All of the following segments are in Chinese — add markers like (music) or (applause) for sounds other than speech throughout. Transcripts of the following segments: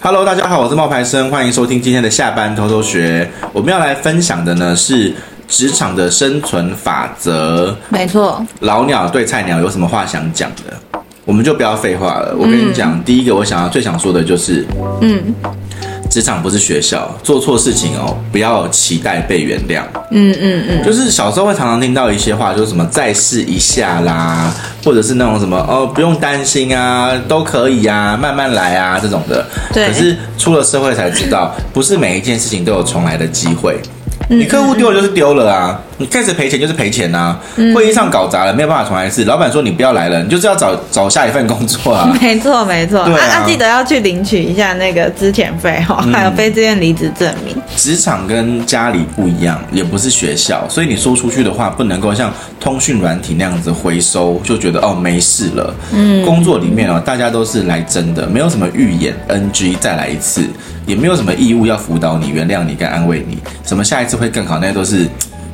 Hello，大家好，我是冒牌生，欢迎收听今天的下班偷偷学。我们要来分享的呢是职场的生存法则。没错，老鸟对菜鸟有什么话想讲的？我们就不要废话了。我跟你讲，嗯、第一个我想要最想说的就是，嗯。职场不是学校，做错事情哦，不要期待被原谅。嗯嗯嗯，就是小时候会常常听到一些话，就是什么再试一下啦，或者是那种什么哦，不用担心啊，都可以啊，慢慢来啊这种的。对。可是出了社会才知道，不是每一件事情都有重来的机会。你客户丢了就是丢了啊，你开始赔钱就是赔钱呐、啊。会议上搞砸了，没有办法重来一次。老板说你不要来了，你就是要找找下一份工作啊。(laughs) 没错没错，对啊，啊，记得要去领取一下那个资遣费哈，还有非自愿离职证明。职场跟家里不一样，也不是学校，所以你说出去的话不能够像通讯软体那样子回收，就觉得哦没事了。嗯，工作里面哦，大家都是来真的，没有什么预演 NG 再来一次。也没有什么义务要辅导你、原谅你跟安慰你，什么下一次会更好，那些都是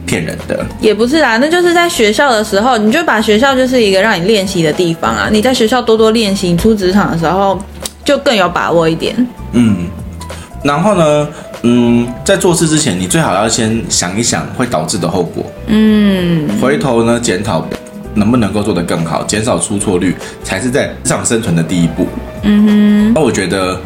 骗人的。也不是啦，那就是在学校的时候，你就把学校就是一个让你练习的地方啊。你在学校多多练习，你出职场的时候就更有把握一点。嗯，然后呢，嗯，在做事之前，你最好要先想一想会导致的后果。嗯，回头呢，检讨能不能够做得更好，减少出错率，才是在职场生存的第一步。嗯哼，那我觉得。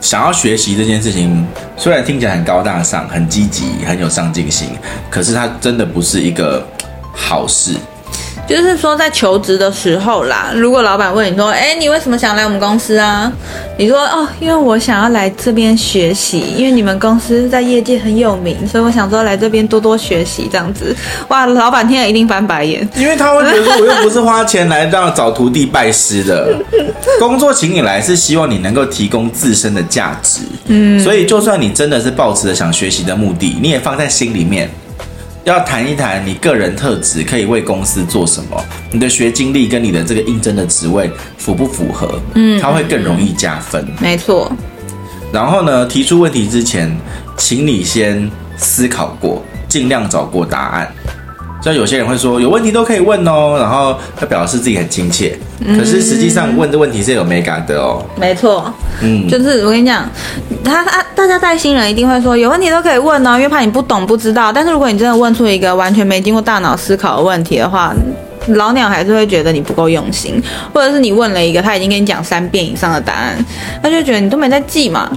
想要学习这件事情，虽然听起来很高大上、很积极、很有上进心，可是它真的不是一个好事。就是说，在求职的时候啦，如果老板问你说：“哎，你为什么想来我们公司啊？”你说：“哦，因为我想要来这边学习，因为你们公司在业界很有名，所以我想说来这边多多学习这样子。”哇，老板听了一定翻白眼，因为他会觉得我又不是花钱来让找徒弟拜师的，(laughs) 工作请你来是希望你能够提供自身的价值。嗯，所以就算你真的是抱持着想学习的目的，你也放在心里面。要谈一谈你个人特质可以为公司做什么，你的学经历跟你的这个应征的职位符不符合？嗯，它会更容易加分。没错。然后呢，提出问题之前，请你先思考过，尽量找过答案。像有些人会说有问题都可以问哦，然后他表示自己很亲切，可是实际上问的问题是有美感的哦。没错，嗯，就是我跟你讲，他他大家带新人一定会说有问题都可以问哦，因为怕你不懂不知道。但是如果你真的问出一个完全没经过大脑思考的问题的话，老鸟还是会觉得你不够用心，或者是你问了一个他已经跟你讲三遍以上的答案，他就觉得你都没在记嘛。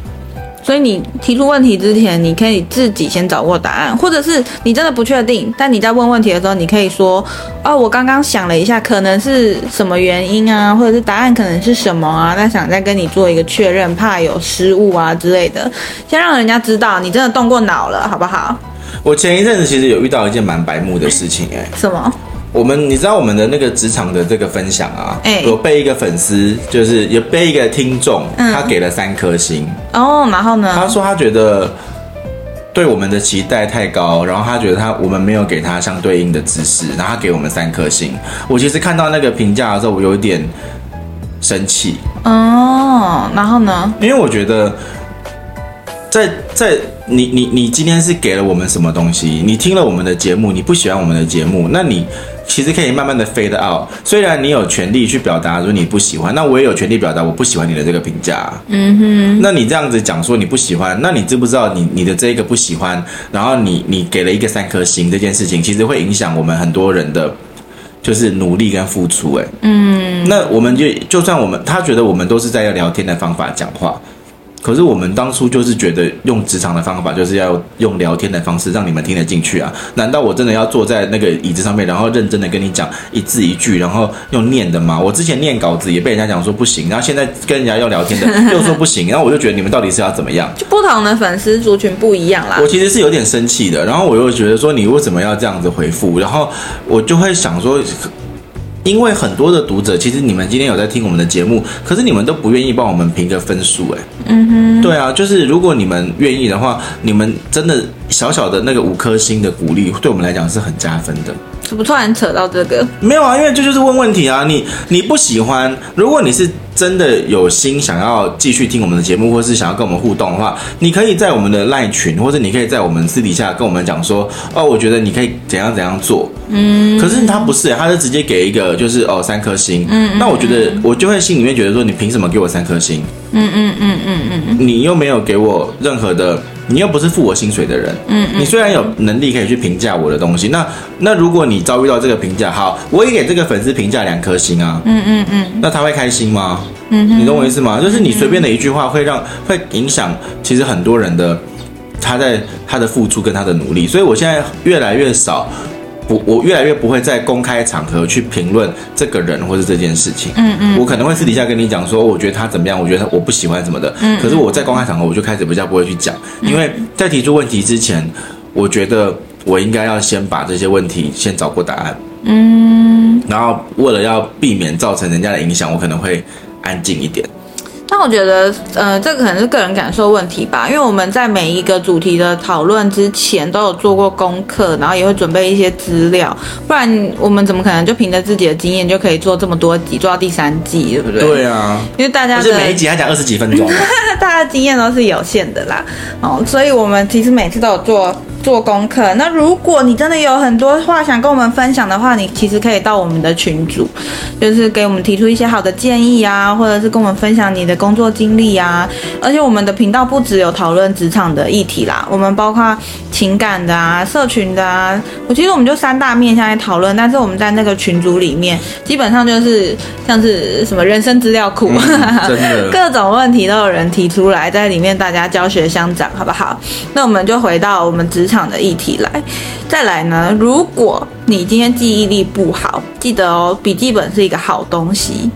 所以你提出问题之前，你可以自己先找过答案，或者是你真的不确定，但你在问问题的时候，你可以说：“哦，我刚刚想了一下，可能是什么原因啊，或者是答案可能是什么啊？那想再跟你做一个确认，怕有失误啊之类的，先让人家知道你真的动过脑了，好不好？”我前一阵子其实有遇到一件蛮白目的事情，欸，诶，什么？我们你知道我们的那个职场的这个分享啊，欸、有被一个粉丝，就是有被一个听众，嗯、他给了三颗星哦，然后呢？他说他觉得对我们的期待太高，然后他觉得他我们没有给他相对应的知识，然后他给我们三颗星。我其实看到那个评价的时候，我有一点生气哦，然后呢？因为我觉得在在。你你你今天是给了我们什么东西？你听了我们的节目，你不喜欢我们的节目，那你其实可以慢慢的 fade out。虽然你有权利去表达说你不喜欢，那我也有权利表达我不喜欢你的这个评价。嗯哼。那你这样子讲说你不喜欢，那你知不知道你你的这个不喜欢，然后你你给了一个三颗星这件事情，其实会影响我们很多人的，就是努力跟付出。哎，嗯。那我们就就算我们他觉得我们都是在要聊天的方法讲话。可是我们当初就是觉得用职场的方法，就是要用聊天的方式让你们听得进去啊？难道我真的要坐在那个椅子上面，然后认真的跟你讲一字一句，然后用念的吗？我之前念稿子也被人家讲说不行，然后现在跟人家要聊天的 (laughs) 又说不行，然后我就觉得你们到底是要怎么样？就不同的粉丝族群不一样啦。我其实是有点生气的，然后我又觉得说你为什么要这样子回复？然后我就会想说。因为很多的读者，其实你们今天有在听我们的节目，可是你们都不愿意帮我们评个分数，哎，嗯哼，对啊，就是如果你们愿意的话，你们真的小小的那个五颗星的鼓励，对我们来讲是很加分的。怎么突然扯到这个？没有啊，因为这就是问问题啊。你你不喜欢，如果你是真的有心想要继续听我们的节目，或是想要跟我们互动的话，你可以在我们的赖群，或者你可以在我们私底下跟我们讲说，哦，我觉得你可以怎样怎样做。嗯。可是他不是，他是直接给一个就是哦三颗星。嗯。那我觉得我就会心里面觉得说，你凭什么给我三颗星？嗯嗯嗯嗯嗯嗯。你又没有给我任何的。你又不是付我薪水的人，嗯，嗯，你虽然有能力可以去评价我的东西，那那如果你遭遇到这个评价，好，我也给这个粉丝评价两颗星啊，嗯嗯嗯，那他会开心吗？嗯，你懂我意思吗？就是你随便的一句话会让会影响其实很多人的他在他的付出跟他的努力，所以我现在越来越少。我我越来越不会在公开场合去评论这个人或是这件事情。嗯嗯，我可能会私底下跟你讲说，我觉得他怎么样，我觉得我不喜欢什么的。嗯，可是我在公开场合我就开始比较不会去讲，因为在提出问题之前，我觉得我应该要先把这些问题先找过答案。嗯，然后为了要避免造成人家的影响，我可能会安静一点。但我觉得，呃，这个可能是个人感受问题吧，因为我们在每一个主题的讨论之前都有做过功课，然后也会准备一些资料，不然我们怎么可能就凭着自己的经验就可以做这么多集，做到第三季，对不对？对啊，因为大家是每一集还讲二十几分钟，(laughs) 大家的经验都是有限的啦，哦，所以我们其实每次都有做。做功课。那如果你真的有很多话想跟我们分享的话，你其实可以到我们的群组，就是给我们提出一些好的建议啊，或者是跟我们分享你的工作经历啊。而且我们的频道不只有讨论职场的议题啦，我们包括情感的啊、社群的啊。我其实我们就三大面向来讨论，但是我们在那个群组里面，基本上就是像是什么人生资料库，嗯、真的 (laughs) 各种问题都有人提出来，在里面大家教学相长，好不好？那我们就回到我们职场的议题来，再来呢？如果你今天记忆力不好，记得哦，笔记本是一个好东西。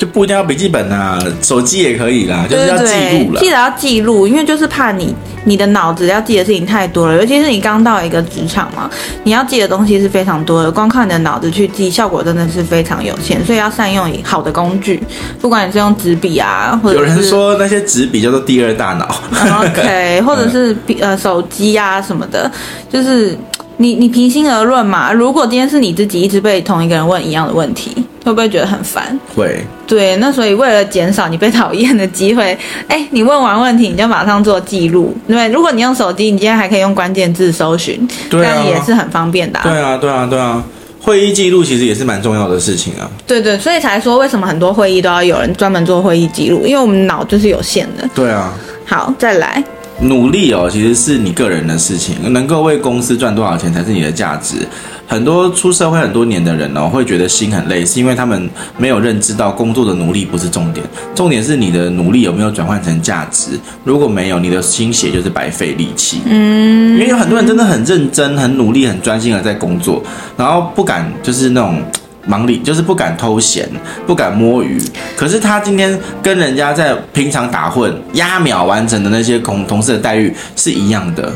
就不一定要笔记本啊，手机也可以啦，就是要记录了。记得要记录，因为就是怕你你的脑子要记的事情太多了，尤其是你刚到一个职场嘛，你要记的东西是非常多的，光靠你的脑子去记，效果真的是非常有限，所以要善用好的工具，不管你是用纸笔啊，或者有人说那些纸笔叫做第二大脑，(laughs) OK，或者 (laughs) 是笔呃手机啊什么的，就是你你平心而论嘛，如果今天是你自己一直被同一个人问一样的问题。会不会觉得很烦？会。对，那所以为了减少你被讨厌的机会，哎，你问完问题你就马上做记录。对，如果你用手机，你今天还可以用关键字搜寻，对啊，也是很方便的啊。对啊，对啊，对啊。会议记录其实也是蛮重要的事情啊。对对，所以才说为什么很多会议都要有人专门做会议记录，因为我们脑就是有限的。对啊。好，再来。努力哦，其实是你个人的事情，能够为公司赚多少钱才是你的价值。很多出社会很多年的人哦，会觉得心很累，是因为他们没有认知到工作的努力不是重点，重点是你的努力有没有转换成价值。如果没有，你的心血就是白费力气。嗯，因为有很多人真的很认真、很努力、很专心的在工作，然后不敢就是那种忙里，就是不敢偷闲、不敢摸鱼。可是他今天跟人家在平常打混、压秒完成的那些同同事的待遇是一样的，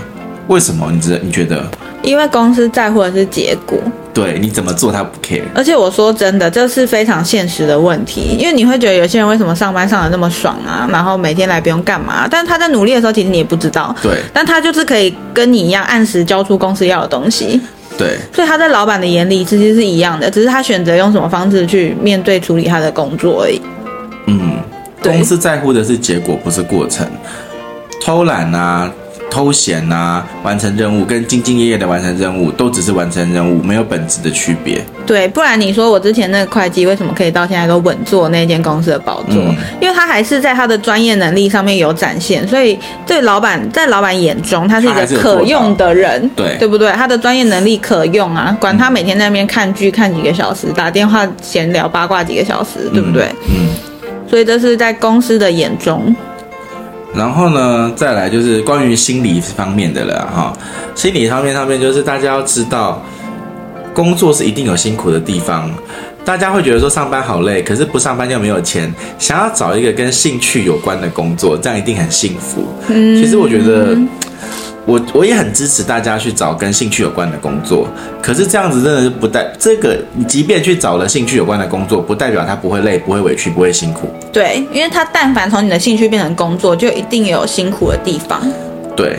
为什么？你觉得？你觉得？因为公司在乎的是结果，对，你怎么做他不 care。而且我说真的，这是非常现实的问题。因为你会觉得有些人为什么上班上的那么爽啊，然后每天来不用干嘛？但他在努力的时候，其实你也不知道。对。但他就是可以跟你一样按时交出公司要的东西。对。所以他在老板的眼里其实是一样的，只是他选择用什么方式去面对处理他的工作而已。嗯，公司在乎的是结果，不是过程。偷懒啊。偷闲啊，完成任务跟兢兢业业的完成任务，都只是完成任务，没有本质的区别。对，不然你说我之前那个会计为什么可以到现在都稳坐那间公司的宝座？嗯，因为他还是在他的专业能力上面有展现，所以对老板在老板眼中，他是一个可用的人，对对不对？他的专业能力可用啊，管他每天在那边看剧看几个小时，打电话闲聊八卦几个小时，对不对？嗯，所以这是在公司的眼中。然后呢，再来就是关于心理方面的了哈。心理方面上面就是大家要知道，工作是一定有辛苦的地方。大家会觉得说上班好累，可是不上班就没有钱。想要找一个跟兴趣有关的工作，这样一定很幸福。嗯，其实我觉得。我我也很支持大家去找跟兴趣有关的工作，可是这样子真的是不代这个，你即便去找了兴趣有关的工作，不代表他不会累、不会委屈、不会辛苦。对，因为他但凡从你的兴趣变成工作，就一定有辛苦的地方。对，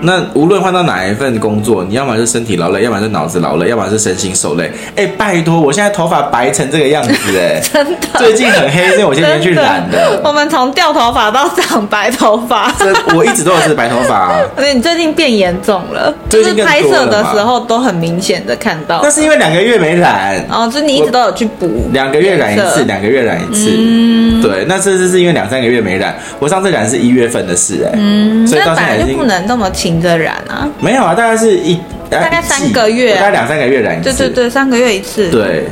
那无论换到哪一份工作，你要么是身体劳累，要么是脑子劳累，要么是身心受累。哎，拜托，我现在头发白成这个样子，哎，(laughs) 真的，最近很黑，所以我现在去染的。我们从掉头发到长白头发，我一直都是白头发啊。(laughs) 而且你最近变严重了，就是拍摄的时候都很明显的看到。那是因为两个月没染，哦，就你一直都有去补，两个月染一次，两个月染一次。嗯，对，那这次是因为两三个月没染，我上次染是一月份的事，哎，嗯，所以到现在就不能那么勤着染啊。没有啊，大概是一大概三个月，大概两三个月染一次。对对对，三个月一次。对，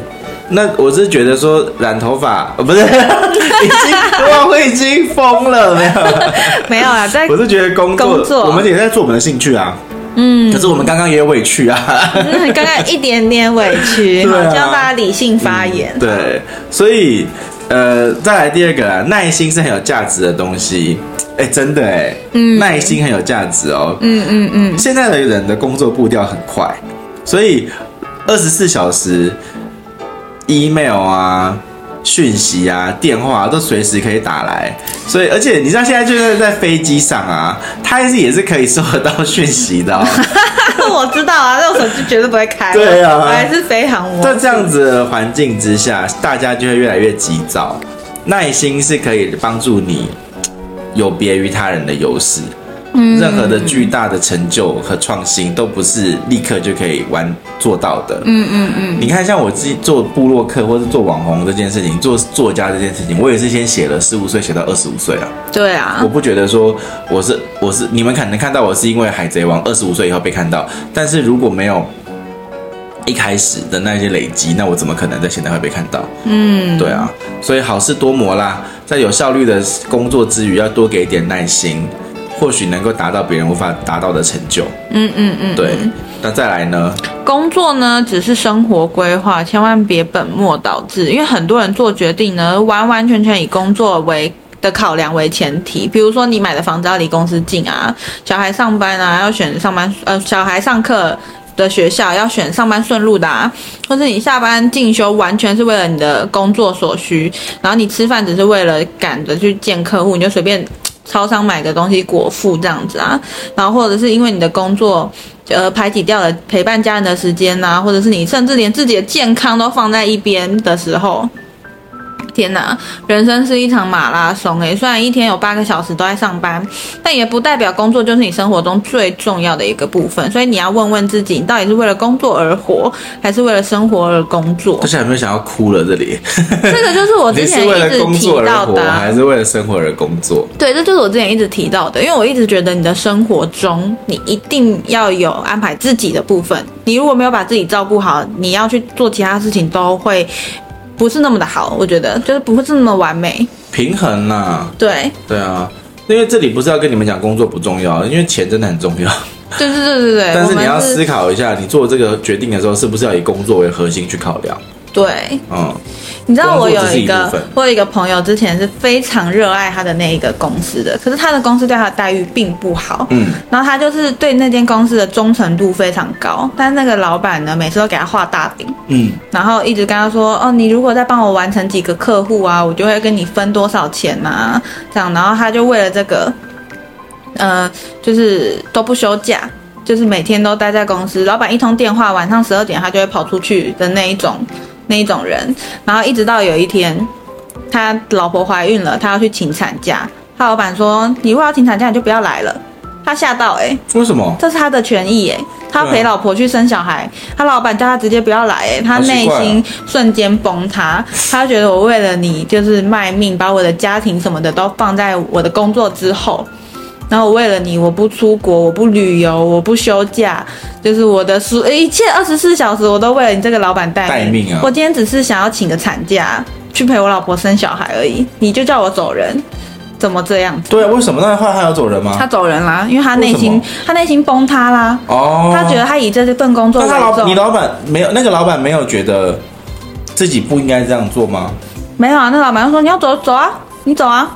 那我是觉得说染头发，(laughs) 不是，已经哇，我已经疯了，没有，(laughs) 没有啊，在我是觉得工作，工作我们也在做我们的兴趣啊。嗯，可是我们刚刚也有委屈啊，刚刚一点点委屈，(laughs) 好，希望大家理性发言。嗯、对，所以呃，再来第二个啦，耐心是很有价值的东西。哎，真的哎，嗯，耐心很有价值哦。嗯嗯嗯。现在的人的工作步调很快，所以二十四小时 email 啊、讯息啊、电话啊，都随时可以打来。所以，而且你知道现在就是在飞机上啊，他也是也是可以收得到讯息的哦。(laughs) 我知道啊，那我手机绝对不会开。对啊，还是飞航模式。在这样子的环境之下，大家就会越来越急躁。耐心是可以帮助你。有别于他人的优势，嗯，任何的巨大的成就和创新都不是立刻就可以完做到的，嗯嗯嗯。你看，像我自己做部落客或是做网红这件事情，做作家这件事情，我也是先写了十五岁写到二十五岁啊。对啊，我不觉得说我是我是你们可能看到我是因为海贼王二十五岁以后被看到，但是如果没有一开始的那些累积，那我怎么可能在现在会被看到？嗯，对啊，所以好事多磨啦。在有效率的工作之余，要多给一点耐心，或许能够达到别人无法达到的成就。嗯嗯嗯，对。那再来呢？工作呢，只是生活规划，千万别本末倒置。因为很多人做决定呢，完完全全以工作为的考量为前提。比如说，你买的房子要离公司近啊，小孩上班啊，要选上班呃，小孩上课的学校要选上班顺路的啊，或是你下班进修完全是为了你的工作所需，然后你吃饭只是为了赶着去见客户，你就随便超商买个东西果腹这样子啊，然后或者是因为你的工作呃排挤掉了陪伴家人的时间呐，或者是你甚至连自己的健康都放在一边的时候。天呐，人生是一场马拉松诶，虽然一天有八个小时都在上班，但也不代表工作就是你生活中最重要的一个部分。所以你要问问自己，你到底是为了工作而活，还是为了生活而工作？而且有没有想要哭了？这里，这个就是我之前一直提到的，还是为了生活而工作？对，这就是我之前一直提到的，因为我一直觉得你的生活中，你一定要有安排自己的部分。你如果没有把自己照顾好，你要去做其他事情都会。不是那么的好，我觉得就是不是那么完美，平衡呐、啊。对对啊，因为这里不是要跟你们讲工作不重要，因为钱真的很重要。对对对对对。(laughs) 但是你要思考一下，你做这个决定的时候，是不是要以工作为核心去考量？对，嗯。你知道我有一个，我有一个朋友，之前是非常热爱他的那一个公司的，可是他的公司对他的待遇并不好，嗯，然后他就是对那间公司的忠诚度非常高，但是那个老板呢，每次都给他画大饼，嗯，然后一直跟他说，哦，你如果再帮我完成几个客户啊，我就会跟你分多少钱呐，这样，然后他就为了这个，呃，就是都不休假，就是每天都待在公司，老板一通电话，晚上十二点他就会跑出去的那一种。那一种人，然后一直到有一天，他老婆怀孕了，他要去请产假。他老板说：“你如果要请产假，你就不要来了。”他吓到哎、欸，为什么？这是他的权益哎、欸，他陪老婆去生小孩，啊、他老板叫他直接不要来哎、欸，他内心瞬间崩塌。他觉得我为了你就是卖命，把我的家庭什么的都放在我的工作之后。然后我为了你，我不出国，我不旅游，我不休假，就是我的所一切二十四小时，我都为了你这个老板待命啊！我今天只是想要请个产假去陪我老婆生小孩而已，你就叫我走人，怎么这样子？对啊，为什么？那后来他要走人吗？他走人啦，因为他内心他内心崩塌啦。哦，他觉得他以这份工作为重。那他老你老板没有那个老板没有觉得自己不应该这样做吗？没有啊，那老板就说你要走走啊，你走啊。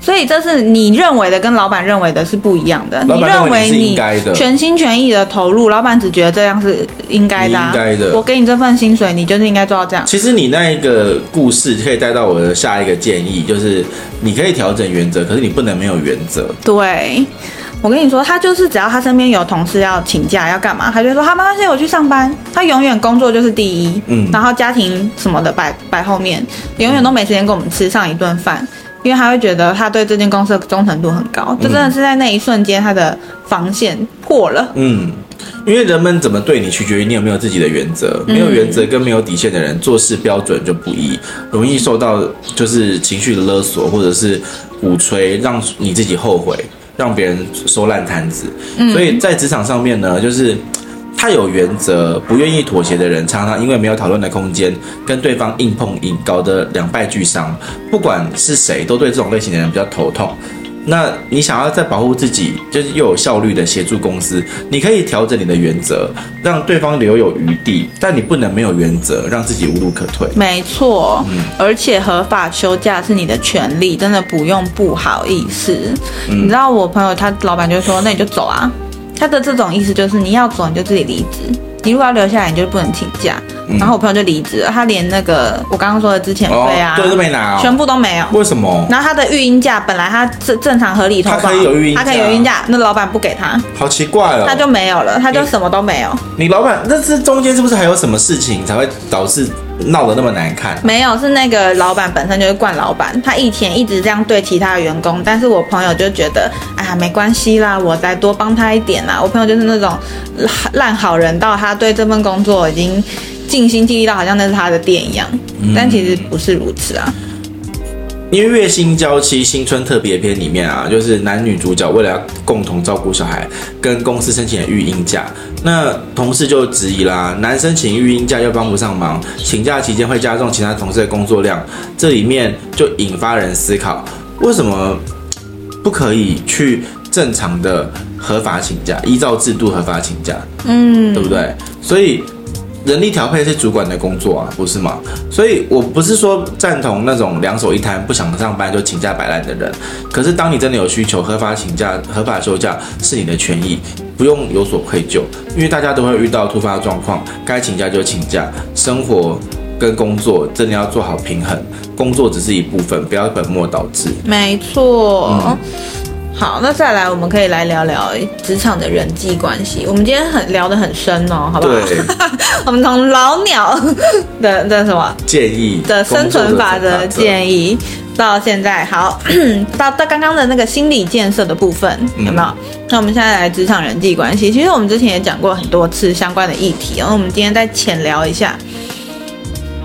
所以这是你认为的，跟老板认为的是不一样的。你认为你全心全意的投入，老板只觉得这样是应该的。应该的。我给你这份薪水，你就是应该做到这样。其实你那一个故事可以带到我的下一个建议，就是你可以调整原则，可是你不能没有原则。对。我跟你说，他就是只要他身边有同事要请假要干嘛，他就说他没关系，我去上班。他永远工作就是第一，嗯，然后家庭什么的摆摆后面，永远都没时间跟我们吃上一顿饭，因为他会觉得他对这间公司的忠诚度很高，就真的是在那一瞬间他的防线破了，嗯。因为人们怎么对你，取决于你有没有自己的原则。没有原则跟没有底线的人，做事标准就不一，容易受到就是情绪的勒索，或者是鼓吹，让你自己后悔，让别人收烂摊子。所以在职场上面呢，就是他有原则、不愿意妥协的人，常常因为没有讨论的空间，跟对方硬碰硬，搞得两败俱伤。不管是谁，都对这种类型的人比较头痛。那你想要在保护自己，就是又有效率的协助公司，你可以调整你的原则，让对方留有余地，但你不能没有原则，让自己无路可退。没错，嗯，而且合法休假是你的权利，真的不用不好意思。嗯，你知道我朋友他老板就说，那你就走啊，他的这种意思就是你要走你就自己离职。你如果要留下来，你就不能请假。嗯、然后我朋友就离职了，他连那个我刚刚说的之前费啊，对、哦，都没拿、哦，全部都没有。为什么？然后他的育婴假本来他正正常合理投保，他可以有育婴假，他可以有育婴假，那老板不给他，好奇怪哦，他就没有了，他就什么都没有。你，你老板那这中间是不是还有什么事情才会导致？闹得那么难看？没有，是那个老板本身就是惯老板，他以前一直这样对其他的员工，但是我朋友就觉得，哎呀，没关系啦，我再多帮他一点啦。我朋友就是那种烂好人，到他对这份工作已经尽心尽力到好像那是他的店一样，但其实不是如此啊。因为《月薪娇妻》新春特别篇里面啊，就是男女主角为了要共同照顾小孩，跟公司申请了育婴假。那同事就质疑啦，男生请育婴假又帮不上忙，请假期间会加重其他同事的工作量。这里面就引发人思考，为什么不可以去正常的合法请假，依照制度合法请假？嗯，对不对？所以。人力调配是主管的工作啊，不是吗？所以我不是说赞同那种两手一摊、不想上班就请假摆烂的人。可是当你真的有需求，合法请假、合法休假是你的权益，不用有所愧疚。因为大家都会遇到突发状况，该请假就请假。生活跟工作真的要做好平衡，工作只是一部分，不要本末倒置。没错。嗯好，那再来，我们可以来聊聊职场的人际关系。我们今天很聊得很深哦，好不好？对。(laughs) 我们从老鸟的的什么建议的生存法则建议，到现在好，(clears throat) 到到刚刚的那个心理建设的部分，有没有？嗯、那我们现在来职场人际关系。其实我们之前也讲过很多次相关的议题，然后我们今天再浅聊一下。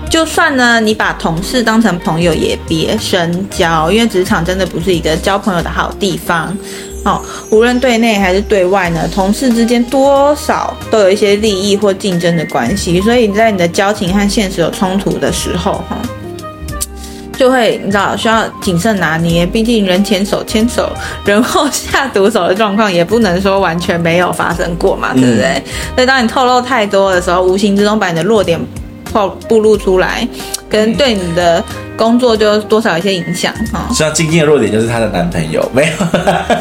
就算呢，你把同事当成朋友，也别深交，因为职场真的不是一个交朋友的好地方。哦，无论对内还是对外呢，同事之间多少都有一些利益或竞争的关系，所以你在你的交情和现实有冲突的时候，哈，就会你知道需要谨慎拿捏。毕竟人前手牵手，人后下毒手的状况也不能说完全没有发生过嘛，对不对？嗯、所以当你透露太多的时候，无形之中把你的弱点。暴暴露出来，跟对你的工作就多少有一些影响哈。像晶晶的弱点就是她的男朋友没有？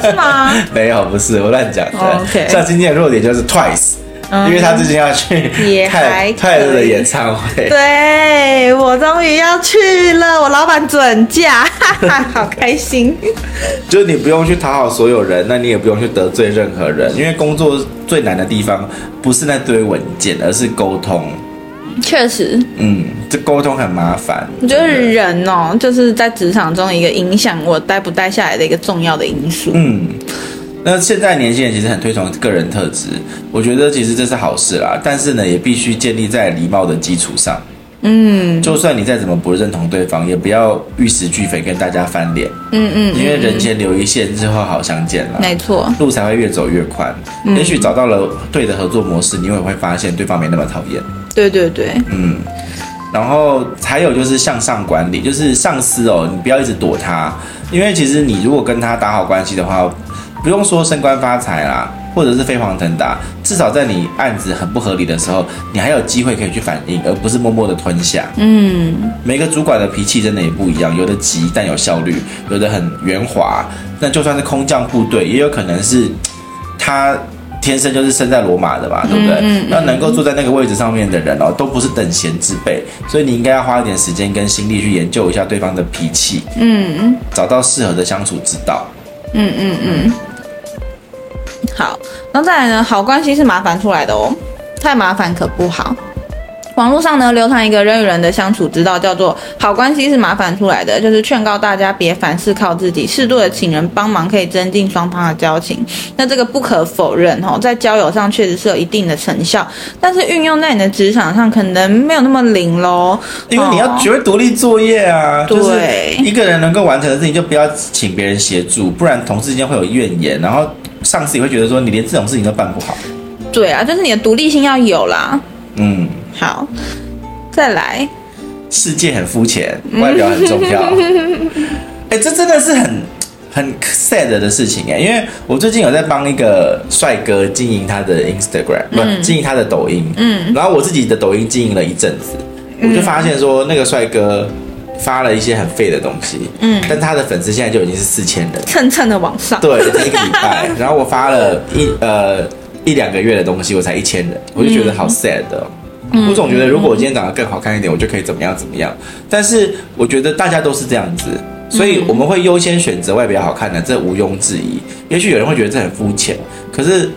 是吗？(laughs) 没有，不是我乱讲。Oh, OK。像晶晶的弱点就是 Twice，、嗯、因为她最近要去泰泰勒的演唱会。对，我终于要去了，我老板准假，(laughs) 好开心。(laughs) 就是你不用去讨好所有人，那你也不用去得罪任何人，因为工作最难的地方不是那堆文件，而是沟通。确实，嗯，这沟通很麻烦。我觉得人哦，就是在职场中一个影响我待不待下来的一个重要的因素。嗯，那现在年轻人其实很推崇个人特质，我觉得其实这是好事啦。但是呢，也必须建立在礼貌的基础上。嗯，就算你再怎么不认同对方，也不要玉石俱焚跟大家翻脸。嗯嗯，因为人前留一线，日后好相见了。没错，路才会越走越宽。也许找到了对的合作模式，你也会发现对方没那么讨厌。对对对，嗯，然后还有就是向上管理，就是上司哦，你不要一直躲他，因为其实你如果跟他打好关系的话，不用说升官发财啦，或者是飞黄腾达，至少在你案子很不合理的时候，你还有机会可以去反应，而不是默默的吞下。嗯，每个主管的脾气真的也不一样，有的急但有效率，有的很圆滑。那就算是空降部队，也有可能是他。天生就是生在罗马的嘛，对不对？嗯，那能够坐在那个位置上面的人哦，都不是等闲之辈，所以你应该要花一点时间跟心力去研究一下对方的脾气，嗯嗯，找到适合的相处之道。嗯嗯嗯。好，然后再来呢，好关系是麻烦出来的哦，太麻烦可不好。网络上呢，流传一个人与人的相处之道，叫做好关系是麻烦出来的，就是劝告大家别凡事靠自己，适度的请人帮忙可以增进双方的交情。那这个不可否认哦，在交友上确实是有一定的成效，但是运用在你的职场上可能没有那么灵喽。因为你要学会独立作业啊，对，就是一个人能够完成的事情就不要请别人协助，不然同事之间会有怨言，然后上司也会觉得说你连这种事情都办不好。对啊，就是你的独立性要有啦。嗯。好，再来。世界很肤浅，外表很重要。(laughs) 哎、欸，这真的是很很 sad 的事情哎，因为我最近有在帮一个帅哥经营他的 Instagram，不、嗯，经营他的抖音。嗯。然后我自己的抖音经营了一阵子，我就发现说，那个帅哥发了一些很废的东西。嗯。但他的粉丝现在就已经是四千人，蹭蹭的往上。对，一个礼拜。(laughs) 然后我发了一呃一两个月的东西，我才一千人，我就觉得好 sad 的。我总觉得，如果我今天长得更好看一点，我就可以怎么样怎么样。但是我觉得大家都是这样子，所以我们会优先选择外表好看的，这毋庸置疑。也许有人会觉得这很肤浅，可是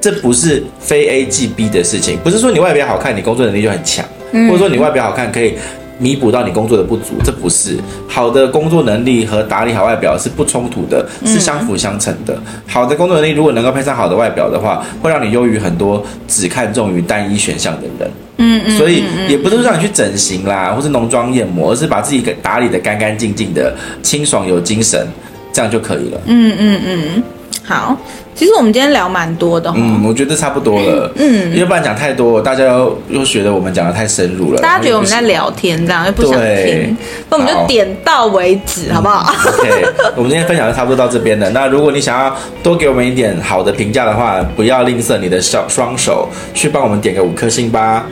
这不是非 A 即 B 的事情。不是说你外表好看，你工作能力就很强，或者说你外表好看可以。弥补到你工作的不足，这不是好的工作能力和打理好外表是不冲突的，是相辅相成的。好的工作能力如果能够配上好的外表的话，会让你优于很多只看重于单一选项的人。嗯嗯，所以也不是让你去整形啦，或是浓妆艳抹，而是把自己给打理得干干净净的，清爽有精神，这样就可以了。嗯嗯嗯，好。其实我们今天聊蛮多的，嗯，我觉得差不多了，嗯，要不然讲太多，大家又又觉得我们讲的太深入了，大家觉得我们在聊天这样，又不想听，那我们就点到为止，好不好？OK，我们今天分享就差不多到这边了。那如果你想要多给我们一点好的评价的话，不要吝啬你的小双手，去帮我们点个五颗星吧。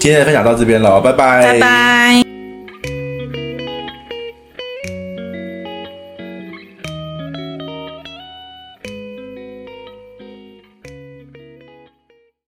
今天的分享到这边了，拜拜，拜拜。